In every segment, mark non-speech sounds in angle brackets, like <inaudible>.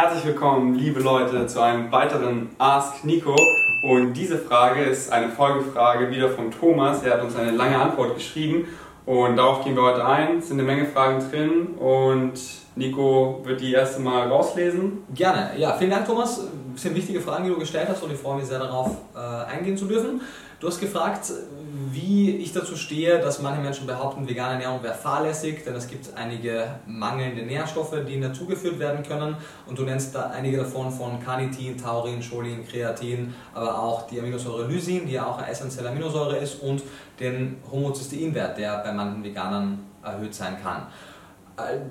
Herzlich willkommen, liebe Leute, zu einem weiteren Ask Nico. Und diese Frage ist eine Folgefrage wieder von Thomas. Er hat uns eine lange Antwort geschrieben und darauf gehen wir heute ein. Es sind eine Menge Fragen drin und Nico wird die erste mal rauslesen. Gerne. Ja, vielen Dank, Thomas. Sind wichtige Fragen, die du gestellt hast und ich freue mich sehr darauf, äh, eingehen zu dürfen. Du hast gefragt, wie ich dazu stehe, dass manche Menschen behaupten, vegane Ernährung wäre fahrlässig, denn es gibt einige mangelnde Nährstoffe, die dazugeführt werden können. Und du nennst da einige davon von Carnitin, Taurin, Cholin, Kreatin, aber auch die Aminosäure Lysin, die ja auch eine essentielle Aminosäure ist, und den Homozysteinwert, der bei manchen Veganern erhöht sein kann.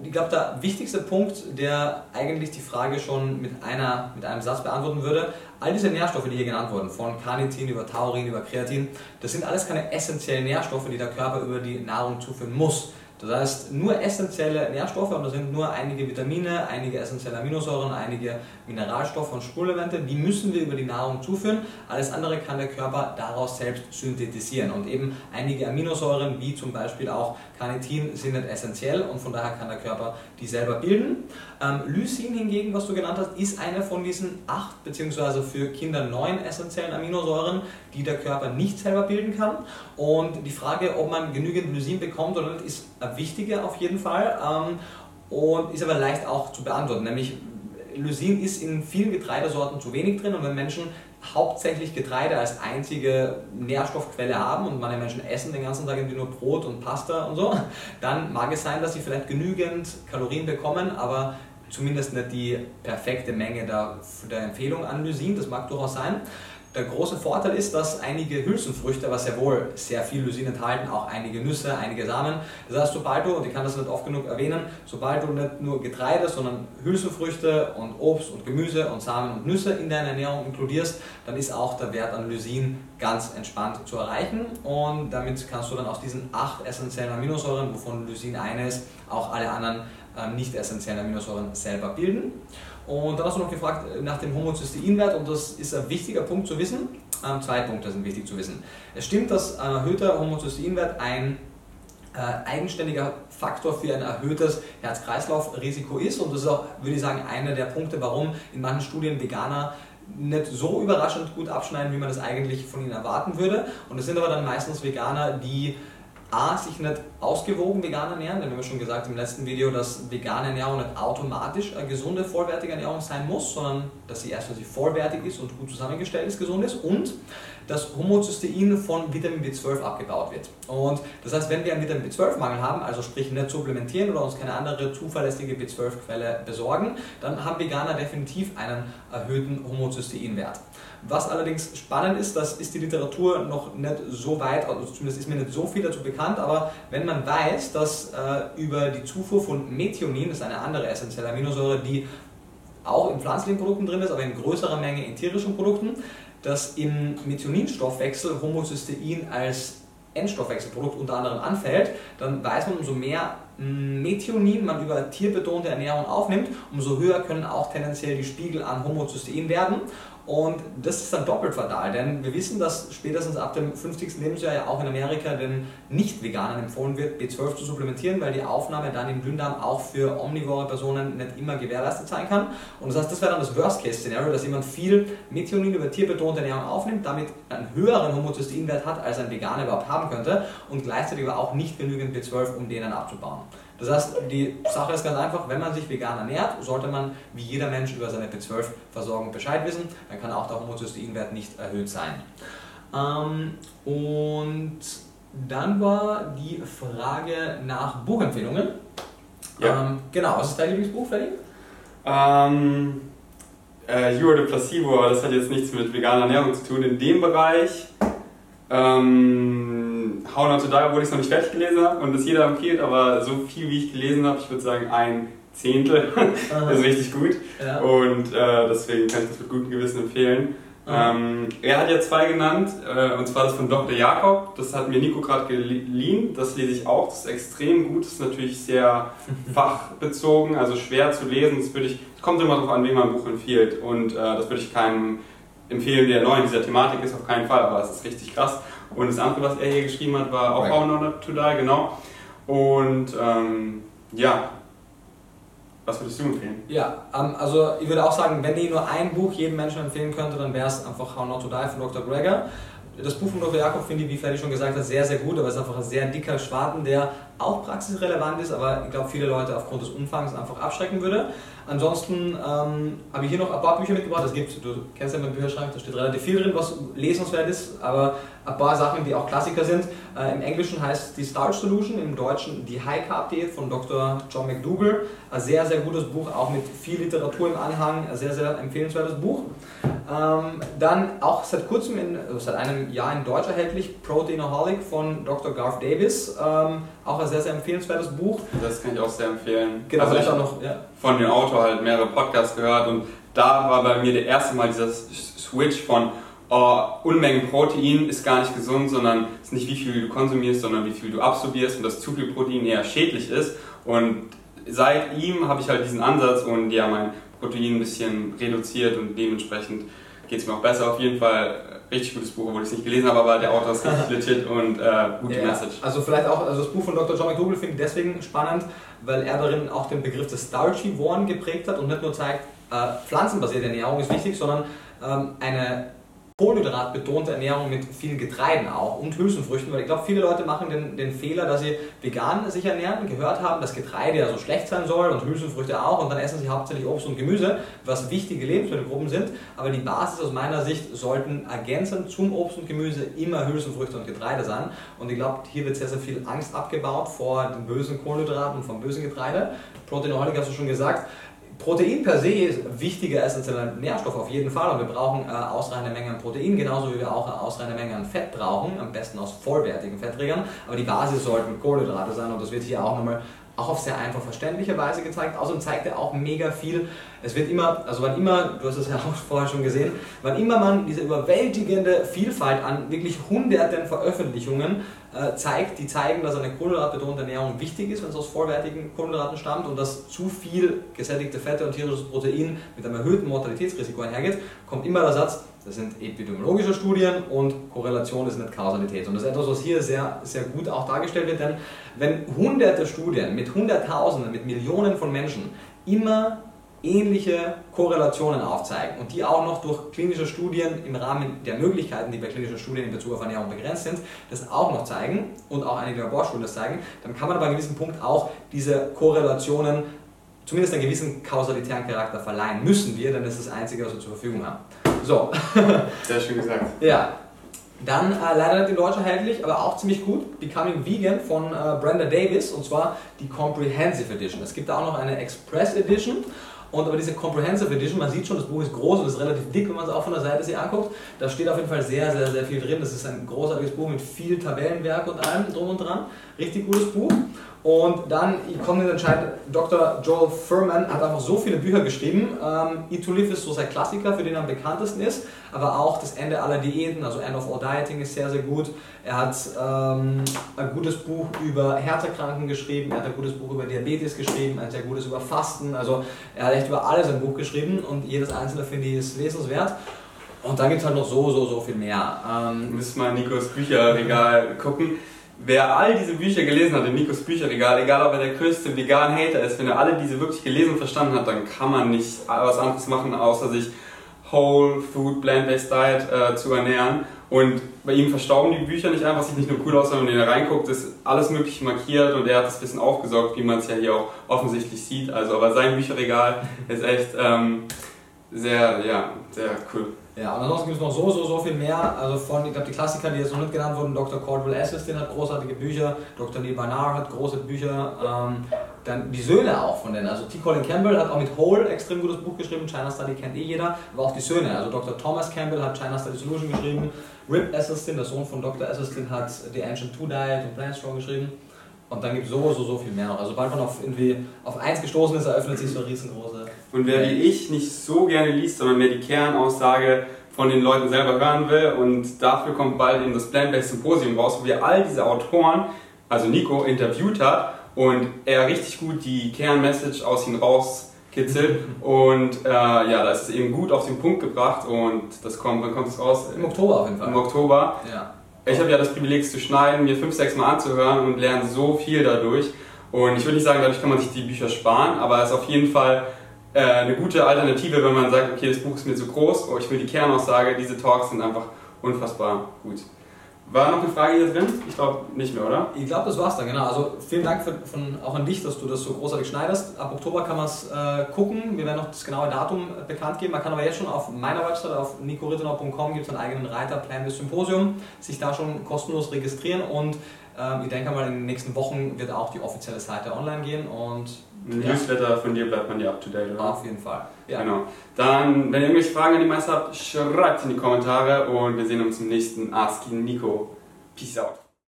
Ich glaube, der wichtigste Punkt, der eigentlich die Frage schon mit, einer, mit einem Satz beantworten würde, all diese Nährstoffe, die hier genannt wurden, von Carnitin über Taurin über Kreatin, das sind alles keine essentiellen Nährstoffe, die der Körper über die Nahrung zuführen muss. Das heißt, nur essentielle Nährstoffe und da sind nur einige Vitamine, einige essentielle Aminosäuren, einige Mineralstoffe und Spurenelemente, die müssen wir über die Nahrung zuführen. Alles andere kann der Körper daraus selbst synthetisieren. Und eben einige Aminosäuren, wie zum Beispiel auch Carnitin, sind nicht essentiell und von daher kann der Körper die selber bilden. Ähm, Lysin hingegen, was du genannt hast, ist eine von diesen acht bzw. für Kinder neun essentiellen Aminosäuren, die der Körper nicht selber bilden kann. Und die Frage, ob man genügend Lysin bekommt oder nicht, ist wichtige auf jeden Fall ähm, und ist aber leicht auch zu beantworten. Nämlich Lysin ist in vielen Getreidesorten zu wenig drin und wenn Menschen hauptsächlich Getreide als einzige Nährstoffquelle haben und manche Menschen essen den ganzen Tag irgendwie nur Brot und Pasta und so, <laughs> dann mag es sein, dass sie vielleicht genügend Kalorien bekommen, aber zumindest nicht die perfekte Menge der, der Empfehlung an Lysin, das mag durchaus sein. Der große Vorteil ist, dass einige Hülsenfrüchte, was sehr wohl sehr viel Lysin enthalten, auch einige Nüsse, einige Samen. Das heißt, sobald du, und ich kann das nicht oft genug erwähnen, sobald du nicht nur Getreide, sondern Hülsenfrüchte und Obst und Gemüse und Samen und Nüsse in deiner Ernährung inkludierst, dann ist auch der Wert an Lysin ganz entspannt zu erreichen. Und damit kannst du dann aus diesen acht essentiellen Aminosäuren, wovon Lysin eine ist, auch alle anderen ähm, nicht essentiellen Aminosäuren selber bilden. Und dann hast du noch gefragt nach dem Homozysteinwert und das ist ein wichtiger Punkt zu wissen. Ähm, zwei Punkte sind wichtig zu wissen. Es stimmt, dass ein erhöhter Homozysteinwert ein äh, eigenständiger Faktor für ein erhöhtes Herz-Kreislauf-Risiko ist und das ist auch, würde ich sagen, einer der Punkte, warum in manchen Studien Veganer nicht so überraschend gut abschneiden, wie man das eigentlich von ihnen erwarten würde. Und es sind aber dann meistens Veganer, die A, sich nicht ausgewogen vegan ernähren, denn wir haben schon gesagt im letzten Video, dass vegane Ernährung nicht automatisch eine gesunde, vollwertige Ernährung sein muss, sondern dass sie erst, wenn sie vollwertig ist und gut zusammengestellt ist, gesund ist und dass Homozystein von Vitamin B12 abgebaut wird. Und das heißt, wenn wir einen Vitamin B12-Mangel haben, also sprich nicht supplementieren oder uns keine andere zuverlässige B12-Quelle besorgen, dann haben Veganer definitiv einen erhöhten Homozysteinwert. Was allerdings spannend ist, das ist die Literatur noch nicht so weit, also zumindest ist mir nicht so viel dazu bekannt, aber wenn man weiß, dass äh, über die Zufuhr von Methionin, das ist eine andere essentielle Aminosäure, die auch in pflanzlichen Produkten drin ist, aber in größerer Menge in tierischen Produkten, dass im Methioninstoffwechsel Homocystein als Endstoffwechselprodukt unter anderem anfällt, dann weiß man, umso mehr Methionin man über tierbetonte Ernährung aufnimmt, umso höher können auch tendenziell die Spiegel an Homozystein werden. Und das ist dann doppelt fatal, denn wir wissen, dass spätestens ab dem 50. Lebensjahr ja auch in Amerika den Nicht-Veganern empfohlen wird, B12 zu supplementieren, weil die Aufnahme dann im Dünndarm auch für omnivore Personen nicht immer gewährleistet sein kann. Und das heißt, das wäre dann das Worst-Case-Szenario, dass jemand viel Methionin über tierbetonte Ernährung aufnimmt, damit einen höheren Homozysteinwert hat, als ein Veganer überhaupt haben könnte und gleichzeitig aber auch nicht genügend B12, um den dann abzubauen. Das heißt, die Sache ist ganz einfach, wenn man sich vegan ernährt, sollte man wie jeder Mensch über seine B12-Versorgung Bescheid wissen, dann kann auch der Homozysteinwert nicht erhöht sein. Ähm, und dann war die Frage nach Buchempfehlungen. Ja. Ähm, genau, was ist dein Lieblingsbuch, Freddy? Ähm, äh, You are the Placebo, aber das hat jetzt nichts mit veganer Ernährung zu tun. In dem Bereich ähm, How Not to Die, obwohl ich es noch nicht fertig gelesen habe und das jeder empfiehlt, aber so viel wie ich gelesen habe, ich würde sagen ein Zehntel, <laughs> ist richtig gut. Ja. Und äh, deswegen kann ich das mit gutem Gewissen empfehlen. Ähm, er hat ja zwei genannt, äh, und zwar das von Dr. Jakob, das hat mir Nico gerade geliehen, das lese ich auch, das ist extrem gut, das ist natürlich sehr <laughs> fachbezogen, also schwer zu lesen, das würde ich, kommt immer darauf an, wie man ein Buch empfiehlt und äh, das würde ich keinem empfehlen, der neu in dieser Thematik ist, auf keinen Fall, aber es ist richtig krass. Und das andere, was er hier geschrieben hat, war auch right. How Not to Die, genau. Und ähm, ja, Was würdest du empfehlen? Ja, ähm, also ich würde auch sagen, wenn ich nur ein Buch jedem Menschen empfehlen könnte, dann wäre es einfach How Not to Die von Dr. Greger. Das Buch von Dr. Jakob finde ich, wie Ferdi schon gesagt hat, sehr, sehr gut, aber es ist einfach ein sehr dicker Schwaden, der auch praxisrelevant ist, aber ich glaube, viele Leute aufgrund des Umfangs einfach abschrecken würde. Ansonsten ähm, habe ich hier noch ein paar Bücher mitgebracht. Es gibt, du kennst ja meinen Bücherschrank, da steht relativ viel drin, was lesenswert ist, aber ein paar Sachen, die auch Klassiker sind. Äh, Im Englischen heißt die Starch Solution, im Deutschen die High Carb Diät von Dr. John McDougall. Ein sehr, sehr gutes Buch, auch mit viel Literatur im Anhang, ein sehr, sehr empfehlenswertes Buch. Ähm, dann auch seit kurzem, in, also seit einem Jahr in Deutsch erhältlich, Proteinaholic von Dr. Garth Davis. Ähm, auch ein sehr, sehr empfehlenswertes Buch. Das kann ich auch sehr empfehlen. Genau, also vielleicht ich auch noch, ja. von dem Autor halt mehrere Podcasts gehört und da war bei mir der erste Mal dieser Switch von oh, Unmengen Protein ist gar nicht gesund, sondern es ist nicht wie viel du konsumierst, sondern wie viel du absorbierst und dass zu viel Protein eher schädlich ist. Und seit ihm habe ich halt diesen Ansatz und ja, mein Protein ein bisschen reduziert und dementsprechend geht es mir auch besser. Auf jeden Fall richtig gutes Buch, obwohl ich es nicht gelesen habe, aber der Autor ist richtig <laughs> legit und äh, gute Ja, Message. Also vielleicht auch, also das Buch von Dr. John McDougall finde ich deswegen spannend, weil er darin auch den Begriff des Starchy-Worn geprägt hat und nicht nur zeigt, äh, pflanzenbasierte Ernährung ist wichtig, sondern ähm, eine kohlenhydratbetonte Ernährung mit vielen Getreiden auch und Hülsenfrüchten, weil ich glaube, viele Leute machen den, den Fehler, dass sie vegan sich ernähren, gehört haben, dass Getreide ja so schlecht sein soll und Hülsenfrüchte auch und dann essen sie hauptsächlich Obst und Gemüse, was wichtige Lebensmittelgruppen sind, aber die Basis aus meiner Sicht sollten ergänzend zum Obst und Gemüse immer Hülsenfrüchte und Getreide sein. Und ich glaube, hier wird sehr, sehr viel Angst abgebaut vor den bösen Kohlenhydraten und vom bösen Getreide. Proteinaholic hast du schon gesagt, Protein per se ist wichtiger essentieller Nährstoff auf jeden Fall und wir brauchen äh, ausreichende Mengen an Protein, genauso wie wir auch eine ausreichende Menge an Fett brauchen, am besten aus vollwertigen Fettträgern, aber die Basis sollten Kohlenhydrate sein und das wird hier auch nochmal auch auf sehr einfach verständliche Weise gezeigt. Außerdem zeigt er auch mega viel. Es wird immer, also wann immer, du hast es ja auch <laughs> vorher schon gesehen, wann immer man diese überwältigende Vielfalt an wirklich hunderten Veröffentlichungen äh, zeigt, die zeigen, dass eine kohlenhydratbetonte Ernährung wichtig ist, wenn es aus vollwertigen Kohlenhydraten stammt und dass zu viel gesättigte Fette und tierisches Protein mit einem erhöhten Mortalitätsrisiko einhergeht, kommt immer der Satz, das sind epidemiologische Studien und Korrelation ist nicht Kausalität. Und das ist etwas, was hier sehr, sehr gut auch dargestellt wird, denn wenn hunderte Studien mit Hunderttausenden, mit Millionen von Menschen immer ähnliche Korrelationen aufzeigen und die auch noch durch klinische Studien im Rahmen der Möglichkeiten, die bei klinischen Studien in Bezug auf Ernährung begrenzt sind, das auch noch zeigen und auch einige Laborstudien das zeigen, dann kann man aber an einem gewissen Punkt auch diese Korrelationen zumindest einen gewissen kausalitären Charakter verleihen. Müssen wir, denn das ist das Einzige, was wir zur Verfügung haben. So, Sehr schön gesagt. ja. Dann äh, leider nicht in Deutsch erhältlich, aber auch ziemlich gut, Becoming Vegan von äh, Brenda Davis und zwar die Comprehensive Edition. Es gibt da auch noch eine Express Edition und aber diese Comprehensive Edition, man sieht schon, das Buch ist groß und ist relativ dick, wenn man es auch von der Seite sich anguckt. Da steht auf jeden Fall sehr, sehr, sehr viel drin. Das ist ein großartiges Buch mit viel Tabellenwerk und allem drum und dran. Richtig gutes Buch. Und dann kommt jetzt entscheidend, Dr. Joel Furman hat einfach so viele Bücher geschrieben. Ähm, Eat to Live ist so sein Klassiker, für den er am bekanntesten ist, aber auch das Ende aller Diäten, also End of All Dieting ist sehr, sehr gut. Er hat ähm, ein gutes Buch über Herzerkranken geschrieben, er hat ein gutes Buch über Diabetes geschrieben, ein sehr gutes über Fasten, also er hat echt über alles ein Buch geschrieben und jedes einzelne finde ich ist lesenswert. Und dann gibt es halt noch so, so, so viel mehr. Ähm, müssen mal Nikos Bücherregal gucken. Wer all diese Bücher gelesen hat in Nikos Bücherregal, egal ob er der größte Vegan-Hater ist, wenn er alle diese wirklich gelesen und verstanden hat, dann kann man nicht was anderes machen, außer sich Whole Food, Plant-Based Diet äh, zu ernähren. Und bei ihm verstauben die Bücher nicht einfach, sieht nicht nur cool aus, sondern wenn er reinguckt, ist alles mögliche markiert und er hat das bisschen aufgesaugt, wie man es ja hier auch offensichtlich sieht. Also, aber sein Bücherregal ist echt ähm, sehr, ja, sehr cool. Ja, und ansonsten gibt es noch so, so, so viel mehr. Also von, ich glaube, die Klassiker, die jetzt noch nicht genannt wurden, Dr. Caldwell Esselstyn hat großartige Bücher, Dr. Neil Barnard hat große Bücher, ähm, dann die Söhne auch von denen. Also T. Colin Campbell hat auch mit Whole extrem gutes Buch geschrieben, China Study kennt eh jeder, aber auch die Söhne. Also Dr. Thomas Campbell hat China Study Solution geschrieben, Rip Esselstyn, der Sohn von Dr. Esselstyn, hat The Ancient Two Diet und Plant Strong geschrieben. Und dann gibt es so, so, so viel mehr noch. Also sobald man auf, irgendwie auf eins gestoßen ist, eröffnet sich so eine riesengroße. Und wer wie ich nicht so gerne liest, sondern mehr die Kernaussage von den Leuten selber hören will und dafür kommt bald eben das Plant-Based Symposium raus, wo wir all diese Autoren, also Nico, interviewt hat und er richtig gut die Kernmessage aus ihnen rauskitzelt <laughs> und äh, ja, da ist eben gut auf den Punkt gebracht und das kommt, wann kommt es raus? Im Oktober auf jeden Fall. Im Oktober. Ja. Ich habe ja das Privileg zu schneiden, mir fünf, sechs Mal anzuhören und lerne so viel dadurch. Und ich würde nicht sagen, dadurch kann man sich die Bücher sparen, aber es ist auf jeden Fall äh, eine gute Alternative, wenn man sagt, okay, das Buch ist mir zu groß, oder ich will die Kernaussage, diese Talks sind einfach unfassbar gut. War noch eine Frage hier drin? Ich glaube nicht mehr, oder? Ich glaube, das war's dann, genau. Also vielen Dank für, von, auch an dich, dass du das so großartig schneiderst. Ab Oktober kann man es äh, gucken. Wir werden noch das genaue Datum bekannt geben. Man kann aber jetzt schon auf meiner Website, auf nicorittenau.com, gibt es einen eigenen Reiter Plan des Symposium, sich da schon kostenlos registrieren und äh, ich denke mal, in den nächsten Wochen wird auch die offizielle Seite online gehen und Newsletter von dir bleibt man ja up to date, oder? auf jeden Fall. Ja. Genau. Dann, wenn ihr irgendwelche Fragen an die Meister habt, schreibt in die Kommentare und wir sehen uns im nächsten Ask Nico. Peace out.